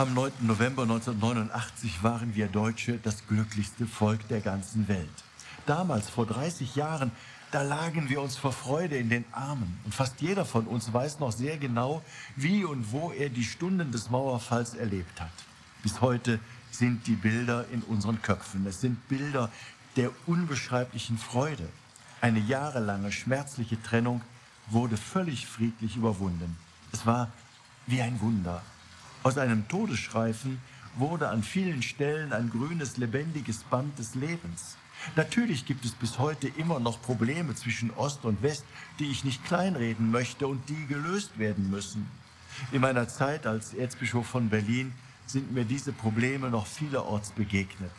Am 9. November 1989 waren wir Deutsche das glücklichste Volk der ganzen Welt. Damals, vor 30 Jahren, da lagen wir uns vor Freude in den Armen. Und fast jeder von uns weiß noch sehr genau, wie und wo er die Stunden des Mauerfalls erlebt hat. Bis heute sind die Bilder in unseren Köpfen. Es sind Bilder der unbeschreiblichen Freude. Eine jahrelange schmerzliche Trennung wurde völlig friedlich überwunden. Es war wie ein Wunder. Aus einem Todesstreifen wurde an vielen Stellen ein grünes, lebendiges Band des Lebens. Natürlich gibt es bis heute immer noch Probleme zwischen Ost und West, die ich nicht kleinreden möchte und die gelöst werden müssen. In meiner Zeit als Erzbischof von Berlin sind mir diese Probleme noch vielerorts begegnet.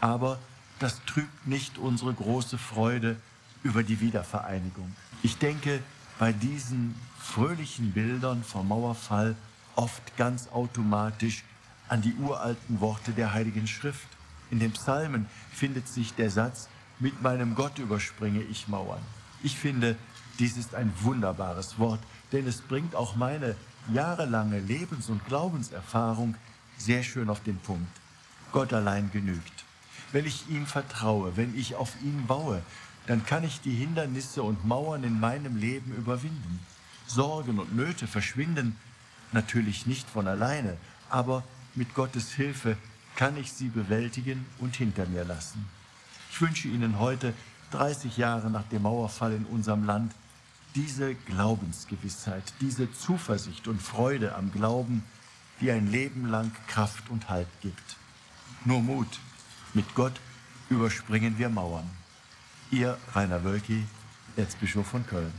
Aber das trübt nicht unsere große Freude über die Wiedervereinigung. Ich denke bei diesen fröhlichen Bildern vom Mauerfall oft ganz automatisch an die uralten Worte der Heiligen Schrift. In den Psalmen findet sich der Satz, mit meinem Gott überspringe ich Mauern. Ich finde, dies ist ein wunderbares Wort, denn es bringt auch meine jahrelange Lebens- und Glaubenserfahrung sehr schön auf den Punkt. Gott allein genügt. Wenn ich ihm vertraue, wenn ich auf ihn baue, dann kann ich die Hindernisse und Mauern in meinem Leben überwinden. Sorgen und Nöte verschwinden natürlich nicht von alleine, aber mit Gottes Hilfe kann ich sie bewältigen und hinter mir lassen. Ich wünsche Ihnen heute, 30 Jahre nach dem Mauerfall in unserem Land, diese Glaubensgewissheit, diese Zuversicht und Freude am Glauben, die ein Leben lang Kraft und Halt gibt. Nur Mut, mit Gott überspringen wir Mauern. Ihr Rainer Wölki, Erzbischof von Köln.